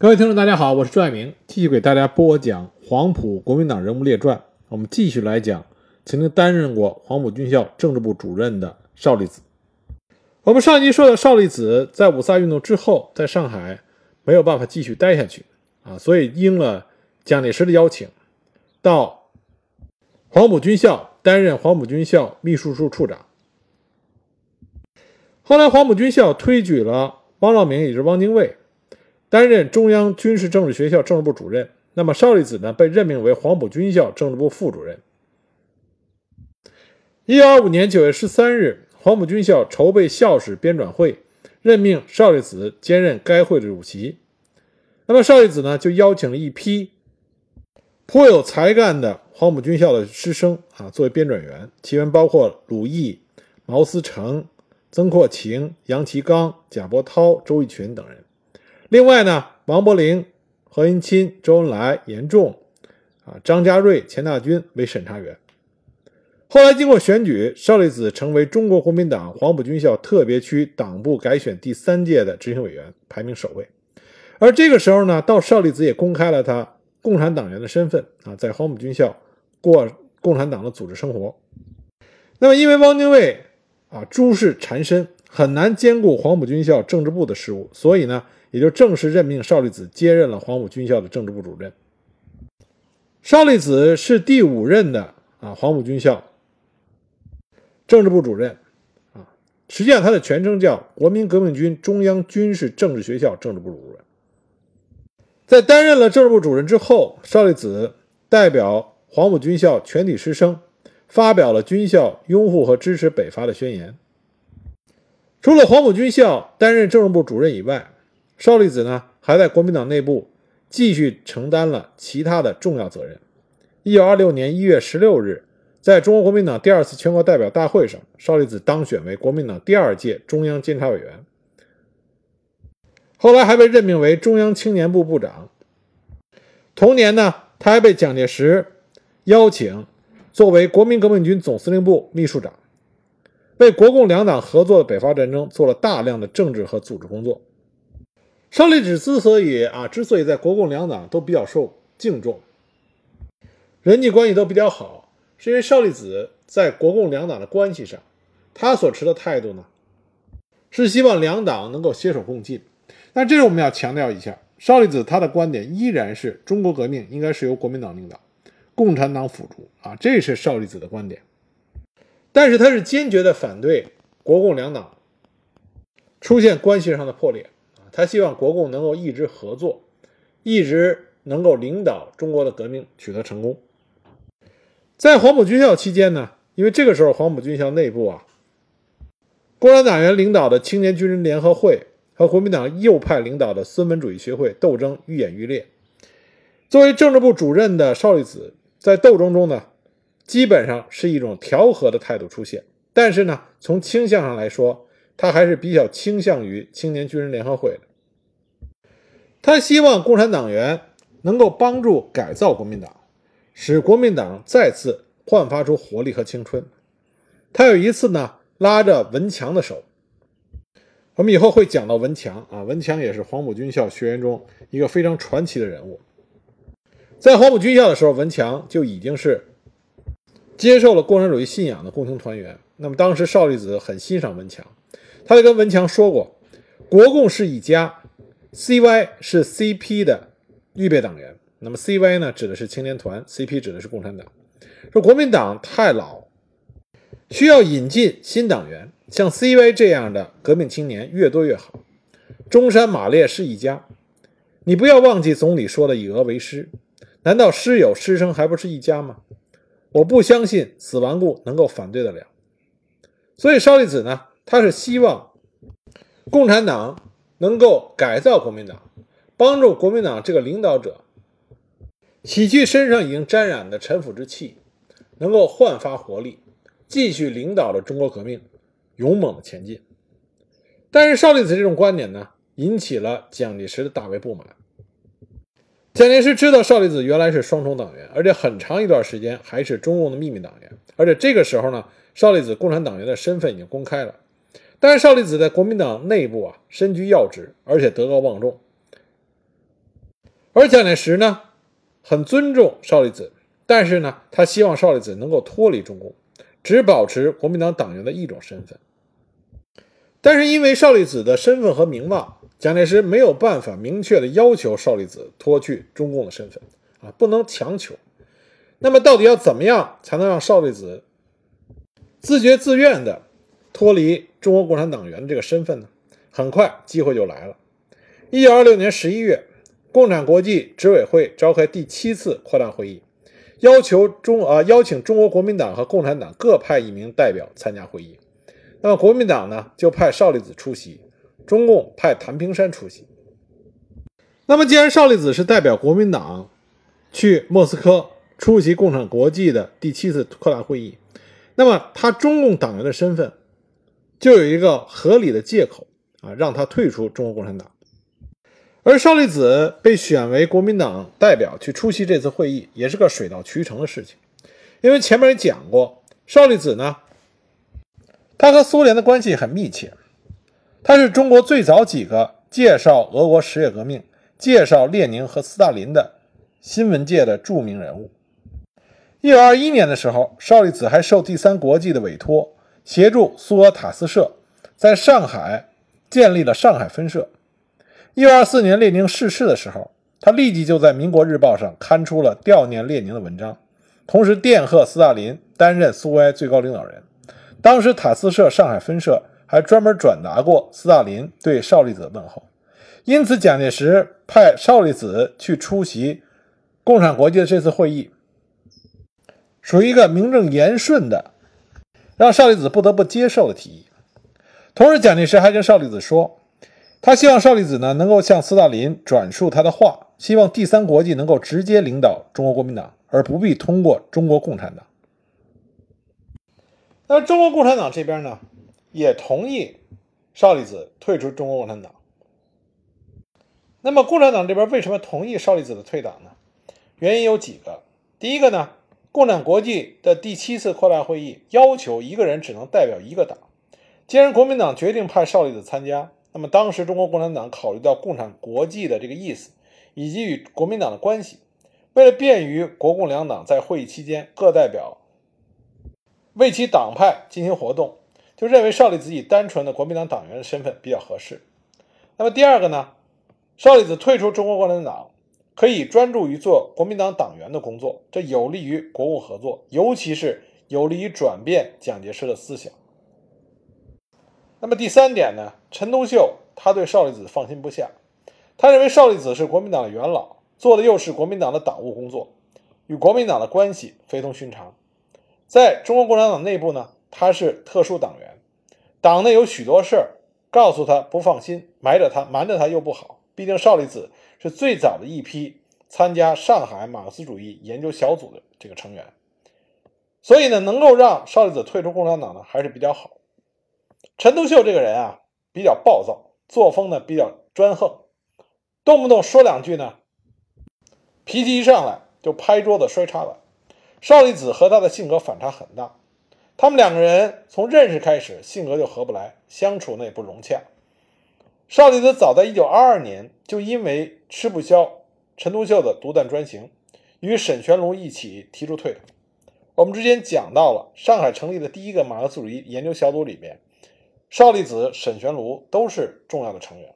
各位听众，大家好，我是朱爱明，继续给大家播讲黄埔国民党人物列传。我们继续来讲曾经担任过黄埔军校政治部主任的邵力子。我们上一集说到，邵力子在五卅运动之后，在上海没有办法继续待下去啊，所以应了蒋介石的邀请，到黄埔军校担任黄埔军校秘书处处长。后来，黄埔军校推举了汪兆铭，也就是汪精卫。担任中央军事政治学校政治部主任，那么邵力子呢被任命为黄埔军校政治部副主任。一九二五年九月十三日，黄埔军校筹备校史编纂会任命邵力子兼任该会的主席。那么邵力子呢就邀请了一批颇有才干的黄埔军校的师生啊作为编纂员，其中包括鲁毅、毛思成、曾扩情、杨其刚、贾伯涛、周逸群等人。另外呢，王伯龄、何应钦、周恩来、严仲，啊，张家瑞、钱大钧为审查员。后来经过选举，邵力子成为中国国民党黄埔军校特别区党部改选第三届的执行委员，排名首位。而这个时候呢，到邵力子也公开了他共产党员的身份啊，在黄埔军校过共产党的组织生活。那么，因为汪精卫啊诸事缠身，很难兼顾黄埔军校政治部的事务，所以呢。也就正式任命邵力子接任了黄埔军校的政治部主任。邵力子是第五任的啊黄埔军校政治部主任啊，实际上他的全称叫国民革命军中央军事政治学校政治部主任。在担任了政治部主任之后，邵力子代表黄埔军校全体师生发表了军校拥护和支持北伐的宣言。除了黄埔军校担任政治部主任以外，邵力子呢，还在国民党内部继续承担了其他的重要责任。一九二六年一月十六日，在中国国民党第二次全国代表大会上，邵力子当选为国民党第二届中央监察委员。后来还被任命为中央青年部部长。同年呢，他还被蒋介石邀请作为国民革命军总司令部秘书长，为国共两党合作的北伐战争做了大量的政治和组织工作。邵力子之所以啊，之所以在国共两党都比较受敬重，人际关系都比较好，是因为邵力子在国共两党的关系上，他所持的态度呢，是希望两党能够携手共进。但这是我们要强调一下，邵力子他的观点依然是中国革命应该是由国民党领导，共产党辅助啊，这是邵力子的观点。但是他是坚决的反对国共两党出现关系上的破裂。他希望国共能够一直合作，一直能够领导中国的革命取得成功。在黄埔军校期间呢，因为这个时候黄埔军校内部啊，共产党员领导的青年军人联合会和国民党右派领导的孙文主义学会斗争愈演愈烈。作为政治部主任的邵力子在斗争中呢，基本上是一种调和的态度出现，但是呢，从倾向上来说，他还是比较倾向于青年军人联合会的。他希望共产党员能够帮助改造国民党，使国民党再次焕发出活力和青春。他有一次呢，拉着文强的手。我们以后会讲到文强啊，文强也是黄埔军校学员中一个非常传奇的人物。在黄埔军校的时候，文强就已经是接受了共产主义信仰的共青团员。那么当时邵力子很欣赏文强，他就跟文强说过：“国共是一家。” CY 是 CP 的预备党员，那么 CY 呢，指的是青年团，CP 指的是共产党。说国民党太老，需要引进新党员，像 CY 这样的革命青年越多越好。中山马列是一家，你不要忘记总理说的“以俄为师”，难道师友师生还不是一家吗？我不相信死顽固能够反对得了。所以邵力子呢，他是希望共产党。能够改造国民党，帮助国民党这个领导者洗去身上已经沾染的陈腐之气，能够焕发活力，继续领导着中国革命勇猛的前进。但是邵力子这种观点呢，引起了蒋介石的大为不满。蒋介石知道邵力子原来是双重党员，而且很长一段时间还是中共的秘密党员，而且这个时候呢，邵力子共产党员的身份已经公开了。但是邵力子在国民党内部啊身居要职，而且德高望重。而蒋介石呢，很尊重邵力子，但是呢，他希望邵力子能够脱离中共，只保持国民党党员的一种身份。但是因为邵力子的身份和名望，蒋介石没有办法明确的要求邵力子脱去中共的身份啊，不能强求。那么到底要怎么样才能让邵力子自觉自愿的脱离中国共产党员的这个身份呢？很快机会就来了。一九二六年十一月，共产国际执委会召开第七次扩大会议，要求中啊邀请中国国民党和共产党各派一名代表参加会议。那么国民党呢就派邵力子出席，中共派谭平山出席。那么既然邵力子是代表国民党去莫斯科出席共产国际的第七次扩大会议，那么他中共党员的身份就有一个合理的借口啊，让他退出中国共产党。而邵力子被选为国民党代表去出席这次会议，也是个水到渠成的事情，因为前面也讲过，邵力子呢。他和苏联的关系很密切，他是中国最早几个介绍俄国十月革命、介绍列宁和斯大林的新闻界的著名人物。一九二一年的时候，邵力子还受第三国际的委托，协助苏俄塔斯社在上海建立了上海分社。一九二四年列宁逝世的时候，他立即就在《民国日报》上刊出了悼念列宁的文章，同时电贺斯大林担任苏维埃最高领导人。当时塔斯社上海分社还专门转达过斯大林对邵力子的问候，因此蒋介石派邵力子去出席共产国际的这次会议，属于一个名正言顺的让邵力子不得不接受的提议。同时，蒋介石还跟邵力子说，他希望邵力子呢能够向斯大林转述他的话，希望第三国际能够直接领导中国国民党，而不必通过中国共产党。那中国共产党这边呢，也同意邵力子退出中国共产党。那么共产党这边为什么同意邵力子的退党呢？原因有几个。第一个呢，共产国际的第七次扩大会议要求一个人只能代表一个党。既然国民党决定派邵力子参加，那么当时中国共产党考虑到共产国际的这个意思，以及与国民党的关系，为了便于国共两党在会议期间各代表。为其党派进行活动，就认为邵力子以单纯的国民党党员的身份比较合适。那么第二个呢，邵力子退出中国共产党，可以专注于做国民党党员的工作，这有利于国共合作，尤其是有利于转变蒋介石的思想。那么第三点呢，陈独秀他对邵力子放心不下，他认为邵力子是国民党的元老，做的又是国民党的党务工作，与国民党的关系非同寻常。在中国共产党内部呢，他是特殊党员，党内有许多事儿，告诉他不放心，埋着他，瞒着他又不好。毕竟邵力子是最早的一批参加上海马克思主义研究小组的这个成员，所以呢，能够让邵力子退出共产党呢，还是比较好。陈独秀这个人啊，比较暴躁，作风呢比较专横，动不动说两句呢，脾气一上来就拍桌子摔茶碗。邵力子和他的性格反差很大，他们两个人从认识开始性格就合不来，相处呢也不融洽。邵力子早在1922年就因为吃不消陈独秀的独断专行，与沈全庐一起提出退党。我们之前讲到了上海成立的第一个马克思主义研究小组里面，邵力子、沈全庐都是重要的成员。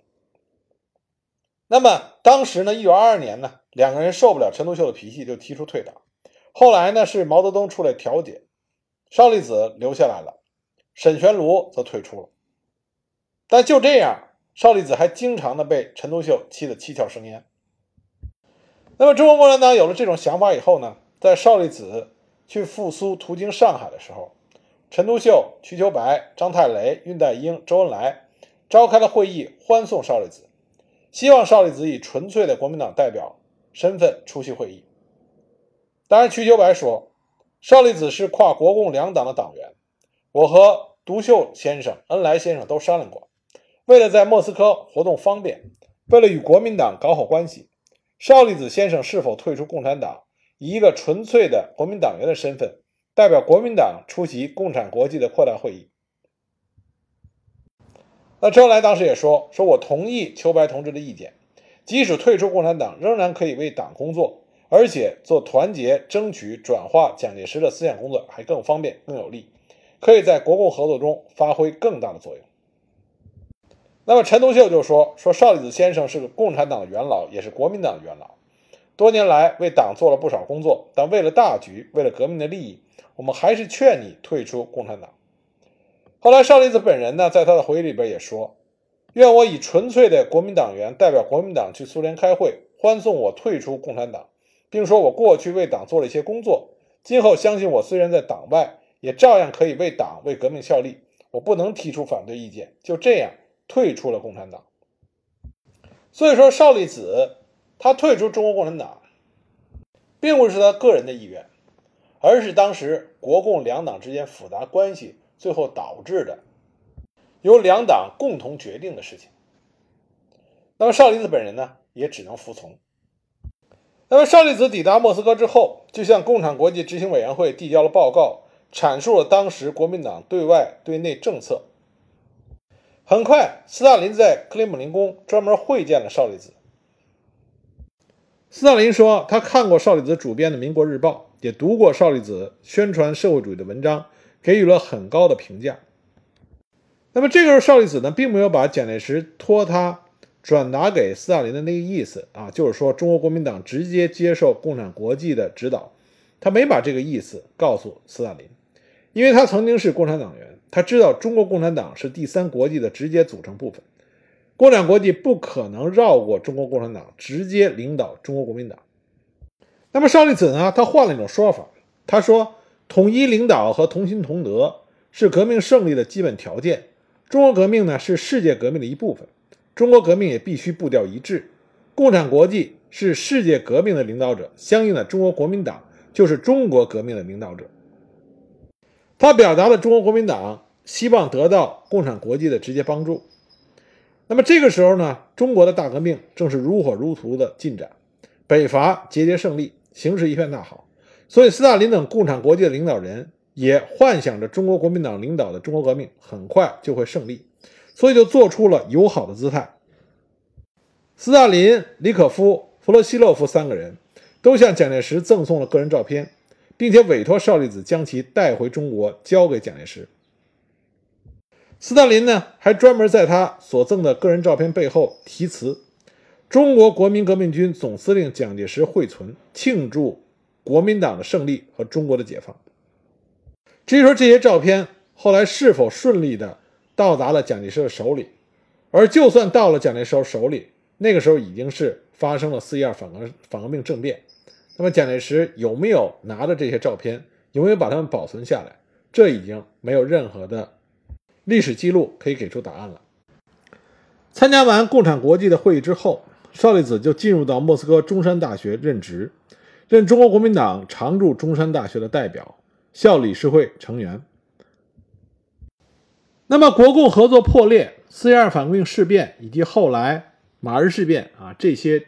那么当时呢，1922年呢，两个人受不了陈独秀的脾气，就提出退党。后来呢，是毛泽东出来调解，邵力子留下来了，沈全庐则退出了。但就这样，邵力子还经常的被陈独秀气得七窍生烟。那么，中国共产党有了这种想法以后呢，在邵力子去复苏途经上海的时候，陈独秀、瞿秋白、张太雷、恽代英、周恩来召开了会议，欢送邵力子，希望邵力子以纯粹的国民党代表身份出席会议。当然，瞿秋白说，邵力子是跨国共两党的党员。我和独秀先生、恩来先生都商量过，为了在莫斯科活动方便，为了与国民党搞好关系，邵力子先生是否退出共产党，以一个纯粹的国民党员的身份，代表国民党出席共产国际的扩大会议？那周恩来当时也说，说我同意秋白同志的意见，即使退出共产党，仍然可以为党工作，而且做团结、争取、转化蒋介石的思想工作还更方便、更有利，可以在国共合作中发挥更大的作用。那么陈独秀就说：“说邵力子先生是个共产党的元老，也是国民党的元老，多年来为党做了不少工作，但为了大局，为了革命的利益，我们还是劝你退出共产党。”后来邵力子本人呢，在他的回忆里边也说。愿我以纯粹的国民党员代表国民党去苏联开会，欢送我退出共产党，并说我过去为党做了一些工作，今后相信我虽然在党外，也照样可以为党为革命效力。我不能提出反对意见，就这样退出了共产党。所以说，邵力子他退出中国共产党，并不是他个人的意愿，而是当时国共两党之间复杂关系最后导致的。由两党共同决定的事情，那么邵力子本人呢，也只能服从。那么邵力子抵达莫斯科之后，就向共产国际执行委员会递交了报告，阐述了当时国民党对外对内政策。很快，斯大林在克里姆林宫专门会见了邵力子。斯大林说，他看过邵力子主编的《民国日报》，也读过邵力子宣传社会主义的文章，给予了很高的评价。那么这个时候，邵力子呢，并没有把蒋介石托他转达给斯大林的那个意思啊，就是说中国国民党直接接受共产国际的指导，他没把这个意思告诉斯大林，因为他曾经是共产党员，他知道中国共产党是第三国际的直接组成部分，共产国际不可能绕过中国共产党直接领导中国国民党。那么邵力子呢，他换了一种说法，他说统一领导和同心同德是革命胜利的基本条件。中国革命呢是世界革命的一部分，中国革命也必须步调一致。共产国际是世界革命的领导者，相应的，中国国民党就是中国革命的领导者。他表达了中国国民党希望得到共产国际的直接帮助。那么这个时候呢，中国的大革命正是如火如荼的进展，北伐节节胜利，形势一片大好。所以，斯大林等共产国际的领导人。也幻想着中国国民党领导的中国革命很快就会胜利，所以就做出了友好的姿态。斯大林、李可夫、弗洛西洛夫三个人都向蒋介石赠送了个人照片，并且委托邵力子将其带回中国交给蒋介石。斯大林呢，还专门在他所赠的个人照片背后题词：“中国国民革命军总司令蒋介石惠存，庆祝国民党的胜利和中国的解放。”至于说这些照片后来是否顺利的到达了蒋介石的手里，而就算到了蒋介石手里，那个时候已经是发生了四一二反革反革命政变。那么蒋介石有没有拿着这些照片，有没有把它们保存下来，这已经没有任何的历史记录可以给出答案了。参加完共产国际的会议之后，邵力子就进入到莫斯科中山大学任职，任中国国民党常驻中山大学的代表。校理事会成员。那么，国共合作破裂、四一二反革命事变以及后来马日事变啊，这些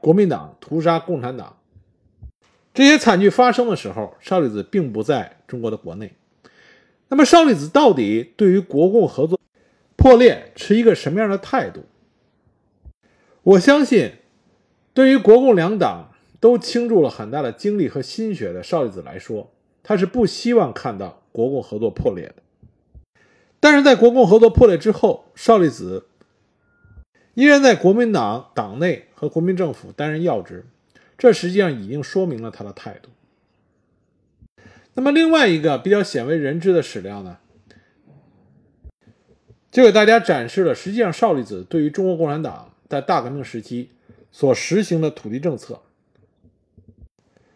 国民党屠杀共产党这些惨剧发生的时候，邵力子并不在中国的国内。那么，邵力子到底对于国共合作破裂持一个什么样的态度？我相信，对于国共两党都倾注了很大的精力和心血的邵力子来说。他是不希望看到国共合作破裂的，但是在国共合作破裂之后，邵力子依然在国民党党内和国民政府担任要职，这实际上已经说明了他的态度。那么，另外一个比较鲜为人知的史料呢，就给大家展示了实际上邵力子对于中国共产党在大革命时期所实行的土地政策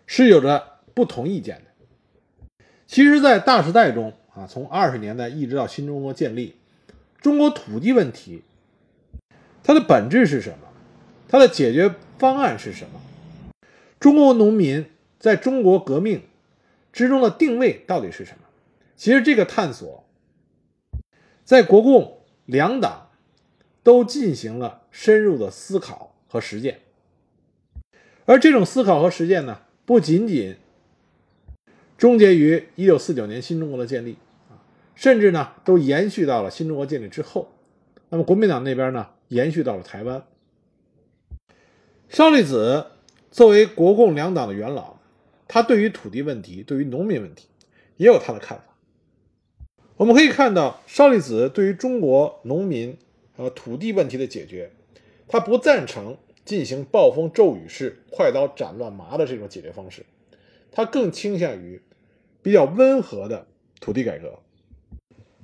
是有着不同意见的。其实，在大时代中啊，从二十年代一直到新中国建立，中国土地问题，它的本质是什么？它的解决方案是什么？中国农民在中国革命之中的定位到底是什么？其实，这个探索，在国共两党都进行了深入的思考和实践，而这种思考和实践呢，不仅仅。终结于一九四九年新中国的建立啊，甚至呢都延续到了新中国建立之后。那么国民党那边呢，延续到了台湾。邵力子作为国共两党的元老，他对于土地问题、对于农民问题也有他的看法。我们可以看到，邵力子对于中国农民呃土地问题的解决，他不赞成进行暴风骤雨式、快刀斩乱麻的这种解决方式，他更倾向于比较温和的土地改革。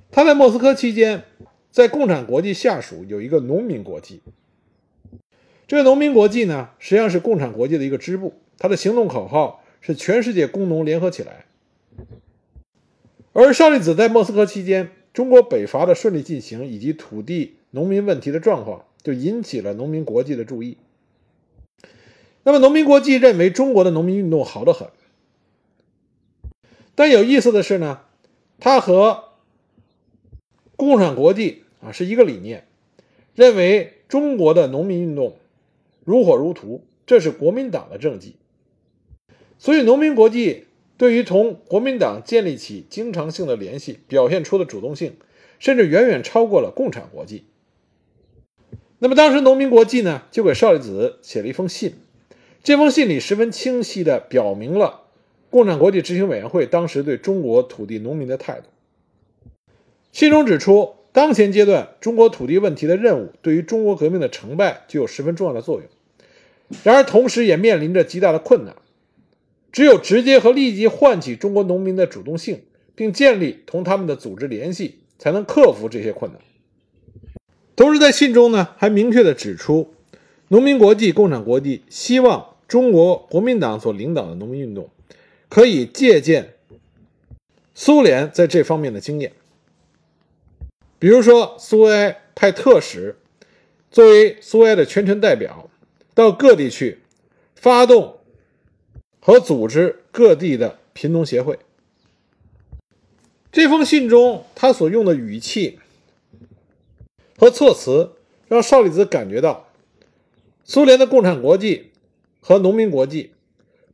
他在莫斯科期间，在共产国际下属有一个农民国际。这个农民国际呢，实际上是共产国际的一个支部，它的行动口号是“全世界工农联合起来”。而邵力子在莫斯科期间，中国北伐的顺利进行以及土地农民问题的状况，就引起了农民国际的注意。那么，农民国际认为中国的农民运动好得很，但有意思的是呢，他和共产国际啊是一个理念，认为中国的农民运动如火如荼，这是国民党的政绩，所以农民国际。对于同国民党建立起经常性的联系，表现出的主动性，甚至远远超过了共产国际。那么，当时农民国际呢，就给邵力子写了一封信。这封信里十分清晰地表明了共产国际执行委员会当时对中国土地农民的态度。信中指出，当前阶段中国土地问题的任务，对于中国革命的成败具有十分重要的作用。然而，同时也面临着极大的困难。只有直接和立即唤起中国农民的主动性，并建立同他们的组织联系，才能克服这些困难。同时，在信中呢，还明确地指出，农民国际、共产国际希望中国国民党所领导的农民运动可以借鉴苏联在这方面的经验。比如说，苏维埃派特使作为苏维埃的全权代表，到各地去发动。和组织各地的贫农协会。这封信中，他所用的语气和措辞，让邵力子感觉到，苏联的共产国际和农民国际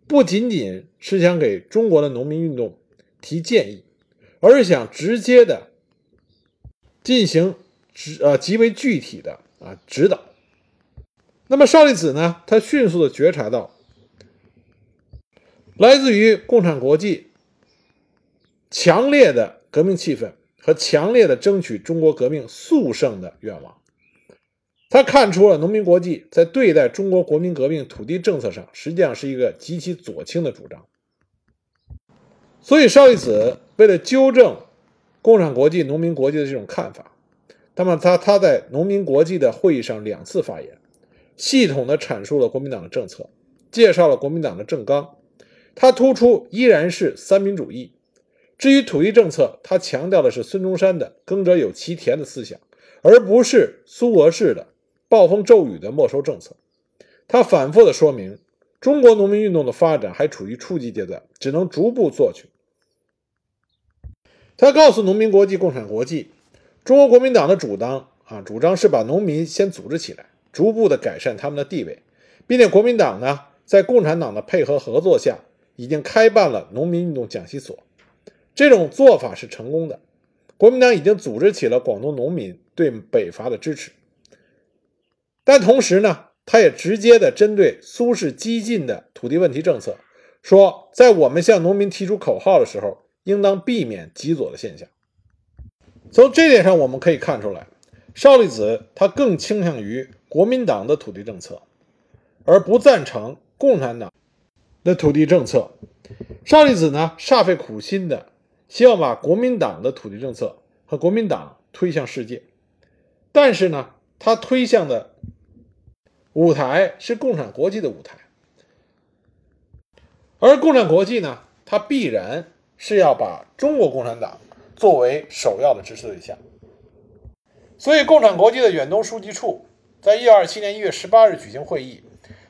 不仅仅是想给中国的农民运动提建议，而是想直接的进行指呃极为具体的啊指导。那么邵力子呢，他迅速的觉察到。来自于共产国际强烈的革命气氛和强烈的争取中国革命速胜的愿望，他看出了农民国际在对待中国国民革命土地政策上，实际上是一个极其左倾的主张。所以，邵力子为了纠正共产国际、农民国际的这种看法，那么他他在农民国际的会议上两次发言，系统的阐述了国民党的政策，介绍了国民党的政纲。他突出依然是三民主义。至于土地政策，他强调的是孙中山的“耕者有其田”的思想，而不是苏俄式的暴风骤雨的没收政策。他反复的说明，中国农民运动的发展还处于初级阶段，只能逐步做去。他告诉农民国际、共产国际，中国国民党的主张啊，主张是把农民先组织起来，逐步的改善他们的地位，并且国民党呢，在共产党的配合合作下。已经开办了农民运动讲习所，这种做法是成功的。国民党已经组织起了广东农民对北伐的支持，但同时呢，他也直接的针对苏式激进的土地问题政策，说在我们向农民提出口号的时候，应当避免极左的现象。从这点上，我们可以看出来，邵力子他更倾向于国民党的土地政策，而不赞成共产党。的土地政策，邵力子呢煞费苦心的希望把国民党的土地政策和国民党推向世界，但是呢，他推向的舞台是共产国际的舞台，而共产国际呢，它必然是要把中国共产党作为首要的支持对象，所以共产国际的远东书记处在一九二七年一月十八日举行会议。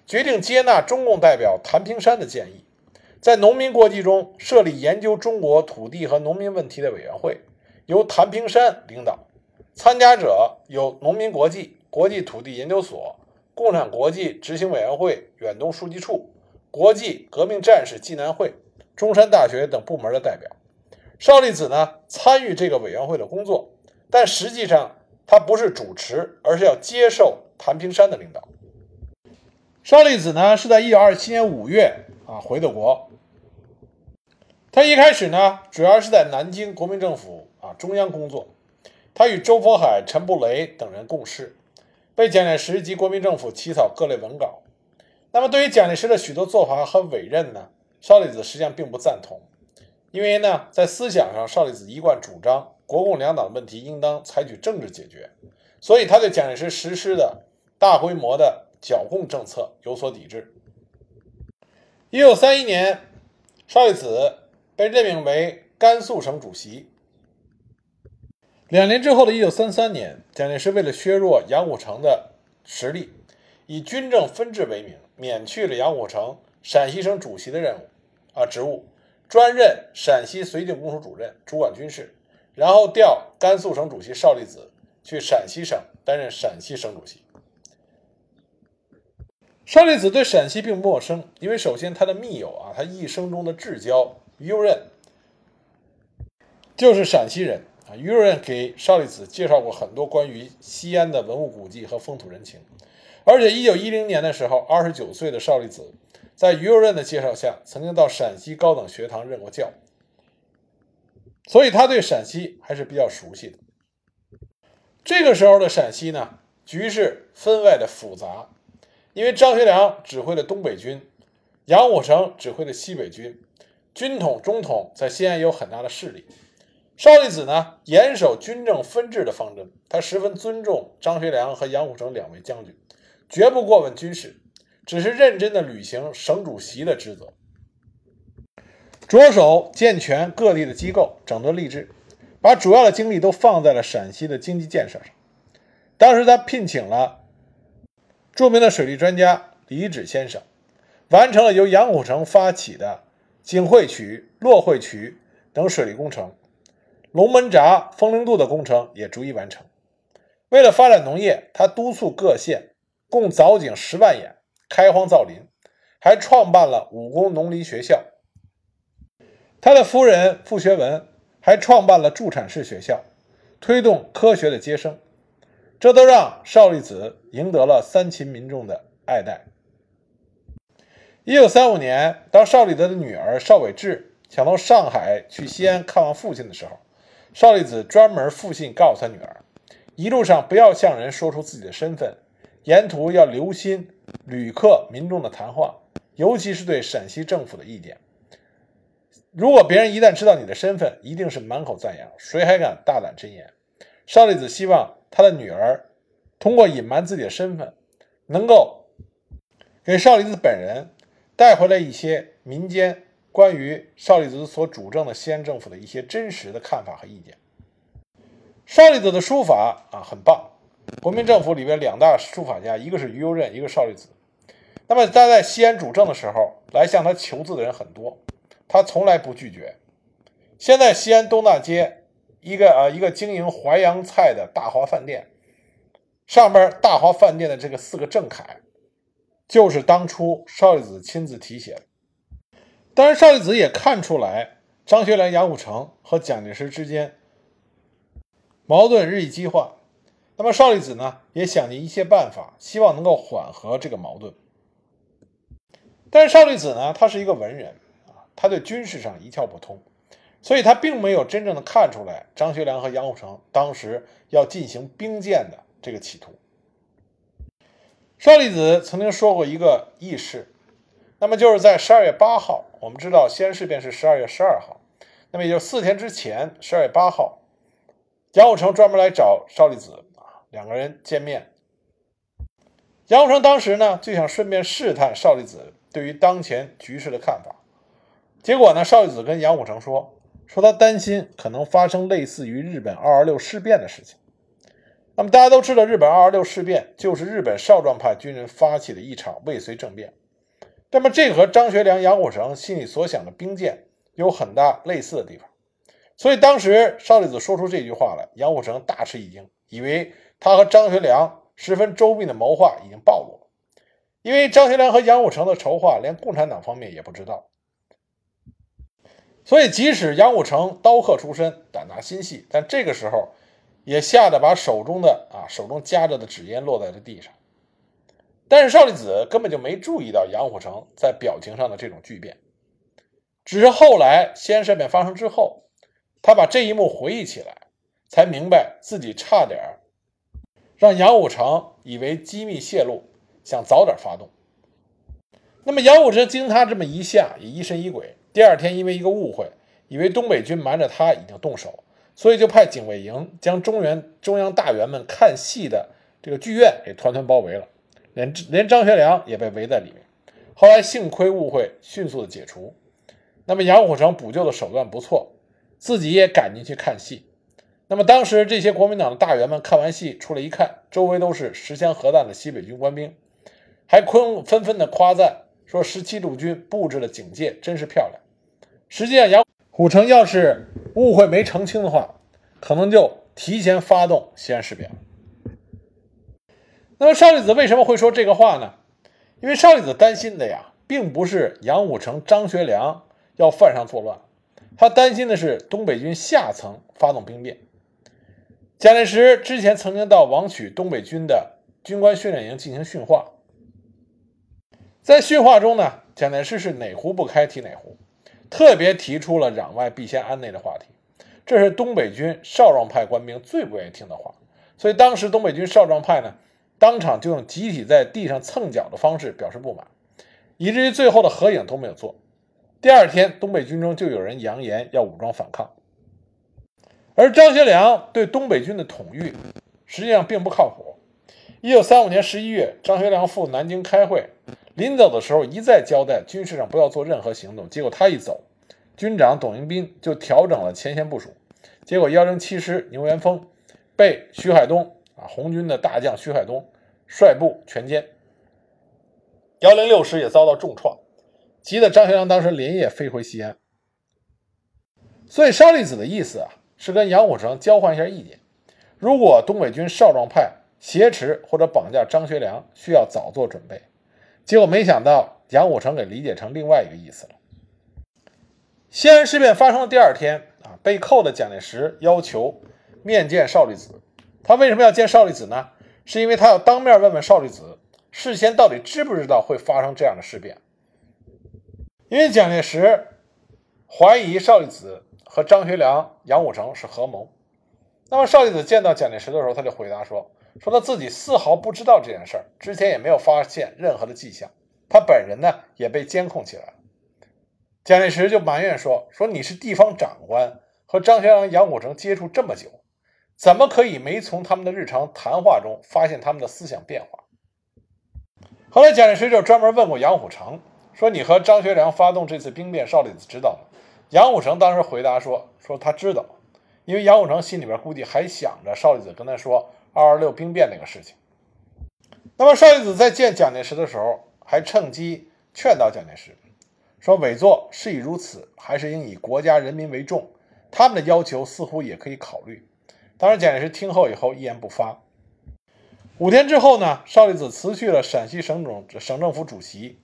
决定接纳中共代表谭平山的建议，在农民国际中设立研究中国土地和农民问题的委员会，由谭平山领导。参加者有农民国际、国际土地研究所、共产国际执行委员会远东书记处、国际革命战士济南会、中山大学等部门的代表。邵力子呢参与这个委员会的工作，但实际上他不是主持，而是要接受谭平山的领导。邵力子呢是在一九二七年五月啊回的国。他一开始呢主要是在南京国民政府啊中央工作，他与周佛海、陈布雷等人共事，被蒋介石及国民政府起草各类文稿。那么对于蒋介石的许多做法和委任呢，邵力子实际上并不赞同，因为呢在思想上邵力子一贯主张国共两党的问题应当采取政治解决，所以他对蒋介石实施的大规模的。剿共政策有所抵制。一九三一年，邵力子被任命为甘肃省主席。两年之后的一九三三年，蒋介石为了削弱杨虎城的实力，以军政分治为名，免去了杨虎城陕西省主席的任务啊职务，专任陕西绥靖公署主任，主管军事，然后调甘肃省主席邵力子去陕西省担任陕西省主席。邵力子对陕西并不陌生，因为首先他的密友啊，他一生中的至交于右任就是陕西人啊。于右任给邵力子介绍过很多关于西安的文物古迹和风土人情，而且1910年的时候，29岁的邵力子在于右任的介绍下，曾经到陕西高等学堂任过教，所以他对陕西还是比较熟悉的。这个时候的陕西呢，局势分外的复杂。因为张学良指挥的东北军，杨虎城指挥的西北军，军统、中统在西安有很大的势力。邵力子呢，严守军政分治的方针，他十分尊重张学良和杨虎城两位将军，绝不过问军事，只是认真的履行省主席的职责，着手健全各地的机构，整顿吏治，把主要的精力都放在了陕西的经济建设上。当时他聘请了。著名的水利专家李芷先生完成了由杨虎城发起的景惠渠、洛惠渠等水利工程，龙门闸、风陵渡的工程也逐一完成。为了发展农业，他督促各县共凿井十万眼，开荒造林，还创办了武功农林学校。他的夫人傅学文还创办了助产士学校，推动科学的接生。这都让邵力子赢得了三秦民众的爱戴。一九三五年，当邵力德的女儿邵伟智想到上海去西安看望父亲的时候，邵力子专门复信告诉他女儿，一路上不要向人说出自己的身份，沿途要留心旅客民众的谈话，尤其是对陕西政府的意见。如果别人一旦知道你的身份，一定是满口赞扬，谁还敢大胆真言？邵力子希望。他的女儿通过隐瞒自己的身份，能够给邵力子本人带回来一些民间关于邵力子所主政的西安政府的一些真实的看法和意见。邵力子的书法啊很棒，国民政府里边两大书法家，一个是于右任，一个邵力子。那么他在西安主政的时候，来向他求字的人很多，他从来不拒绝。现在西安东大街。一个啊，一个经营淮扬菜的大华饭店，上边大华饭店的这个四个正楷，就是当初邵力子亲自题写的。当然，邵力子也看出来张学良、杨虎城和蒋介石之间矛盾日益激化，那么邵力子呢，也想尽一切办法，希望能够缓和这个矛盾。但是邵力子呢，他是一个文人啊，他对军事上一窍不通。所以他并没有真正的看出来张学良和杨虎城当时要进行兵谏的这个企图。邵力子曾经说过一个轶事，那么就是在十二月八号，我们知道西安事变是十二月十二号，那么也就四天之前，十二月八号，杨虎城专门来找邵力子，两个人见面。杨虎城当时呢就想顺便试探邵力子对于当前局势的看法，结果呢，邵力子跟杨虎城说。说他担心可能发生类似于日本二二六事变的事情。那么大家都知道，日本二二六事变就是日本少壮派军人发起的一场未遂政变。那么这和张学良、杨虎城心里所想的兵谏有很大类似的地方。所以当时邵力子说出这句话来，杨虎城大吃一惊，以为他和张学良十分周密的谋划已经暴露了。因为张学良和杨虎城的筹划，连共产党方面也不知道。所以，即使杨虎城刀客出身、胆大心细，但这个时候也吓得把手中的啊手中夹着的纸烟落在了地上。但是少利子根本就没注意到杨虎城在表情上的这种巨变，只是后来西安事变发生之后，他把这一幕回忆起来，才明白自己差点让杨虎城以为机密泄露，想早点发动。那么杨虎城经他这么一下，也疑神疑鬼。第二天因为一个误会，以为东北军瞒着他已经动手，所以就派警卫营将中原中央大员们看戏的这个剧院给团团包围了。连连张学良也被围在里面，后来幸亏误会迅速的解除。那么杨虎城补救的手段不错，自己也赶进去看戏。那么当时这些国民党的大员们看完戏出来一看，周围都是持枪核弹的西北军官兵，还纷纷纷的夸赞说十七路军布置的警戒真是漂亮。实际上杨虎城要是误会没澄清的话，可能就提前发动西安事变。那么少利子为什么会说这个话呢？因为少利子担心的呀，并不是杨虎城、张学良要犯上作乱，他担心的是东北军下层发动兵变。蒋介石之前曾经到王曲东北军的军官训练营进行训话，在训话中呢，蒋介石是哪壶不开提哪壶，特别提出了攘外必先安内的话题，这是东北军少壮派官兵最不愿意听的话，所以当时东北军少壮派呢。当场就用集体在地上蹭脚的方式表示不满，以至于最后的合影都没有做。第二天，东北军中就有人扬言要武装反抗。而张学良对东北军的统御实际上并不靠谱。一九三五年十一月，张学良赴南京开会，临走的时候一再交代军事上不要做任何行动。结果他一走，军长董应斌就调整了前线部署，结果幺零七师牛元峰被徐海东。啊，红军的大将徐海东率部全歼，幺零六师也遭到重创，急得张学良当时连夜飞回西安。所以邵力子的意思啊，是跟杨虎城交换一下意见，如果东北军少壮派挟持或者绑架张学良，需要早做准备。结果没想到杨虎城给理解成另外一个意思了。西安事变发生的第二天啊，被扣的蒋介石要求面见邵力子。他为什么要见邵力子呢？是因为他要当面问问邵力子，事先到底知不知道会发生这样的事变？因为蒋介石怀疑邵力子和张学良、杨虎城是合谋。那么邵力子见到蒋介石的时候，他就回答说：“说他自己丝毫不知道这件事儿，之前也没有发现任何的迹象，他本人呢也被监控起来了。”蒋介石就埋怨说：“说你是地方长官，和张学良、杨虎城接触这么久。”怎么可以没从他们的日常谈话中发现他们的思想变化？后来蒋介石就专门问过杨虎城，说：“你和张学良发动这次兵变，邵力子知道吗？”杨虎城当时回答说：“说他知道，因为杨虎城心里边估计还想着邵力子跟他说二二六兵变那个事情。”那么邵力子在见蒋介石的时候，还趁机劝导蒋介石说：“委座事已如此，还是应以国家人民为重，他们的要求似乎也可以考虑。”当然，蒋介石听后以后一言不发。五天之后呢，邵力子辞去了陕西省总省政府主席。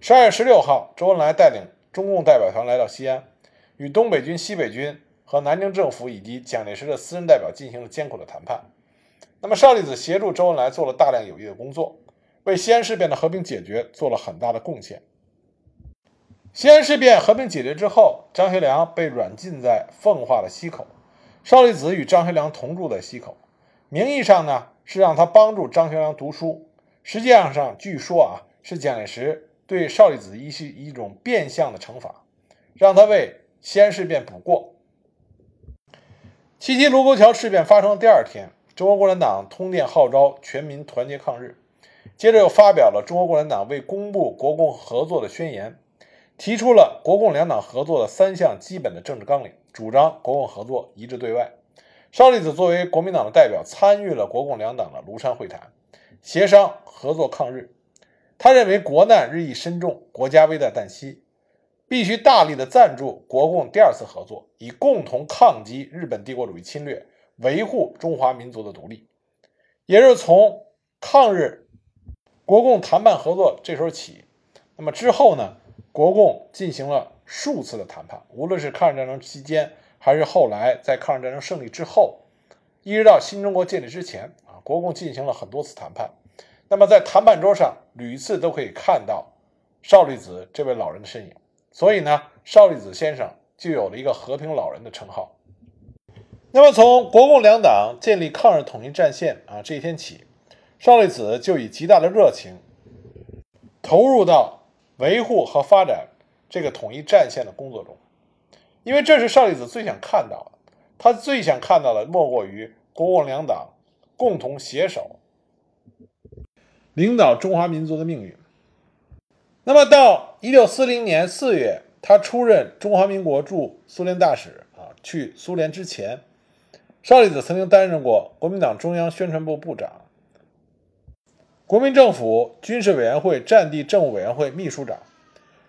十二月十六号，周恩来带领中共代表团来到西安，与东北军、西北军和南京政府以及蒋介石的私人代表进行了艰苦的谈判。那么，邵力子协助周恩来做了大量有益的工作，为西安事变的和平解决做了很大的贡献。西安事变和平解决之后，张学良被软禁在奉化的西口。邵力子与张学良同住在西口，名义上呢是让他帮助张学良读书，实际上上据说啊是蒋介石对邵力子一是一种变相的惩罚，让他为西安事变补过。七七卢沟桥事变发生的第二天，中国共产党通电号召全民团结抗日，接着又发表了中国共产党为公布国共合作的宣言，提出了国共两党合作的三项基本的政治纲领。主张国共合作一致对外。邵力子作为国民党的代表，参与了国共两党的庐山会谈，协商合作抗日。他认为国难日益深重，国家危在旦夕，必须大力的赞助国共第二次合作，以共同抗击日本帝国主义侵略，维护中华民族的独立。也是从抗日国共谈判合作这时候起，那么之后呢，国共进行了。数次的谈判，无论是抗日战争期间，还是后来在抗日战争胜利之后，一直到新中国建立之前啊，国共进行了很多次谈判。那么在谈判桌上屡次都可以看到邵力子这位老人的身影，所以呢，邵力子先生就有了一个和平老人的称号。那么从国共两党建立抗日统一战线啊这一天起，邵力子就以极大的热情投入到维护和发展这个统一战线的工作中，因为这是邵力子最想看到的。他最想看到的莫过于国共两党共同携手领导中华民族的命运。那么到一六四零年四月，他出任中华民国驻苏联大使啊，去苏联之前。邵力子曾经担任过国民党中央宣传部部长、国民政府军事委员会战地政务委员会秘书长、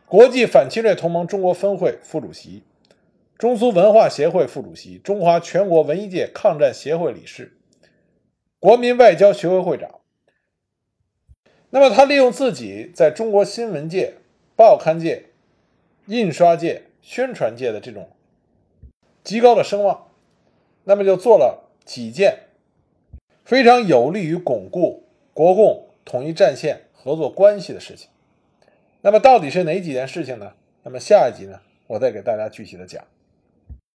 国际反侵略同盟中国分会副主席、中苏文化协会副主席、中华全国文艺界抗战协会理事、国民外交学会会长。那么，他利用自己在中国新闻界、报刊界、印刷界、宣传界的这种极高的声望。那么就做了几件非常有利于巩固国共统一战线合作关系的事情。那么到底是哪几件事情呢？那么下一集呢，我再给大家具体的讲。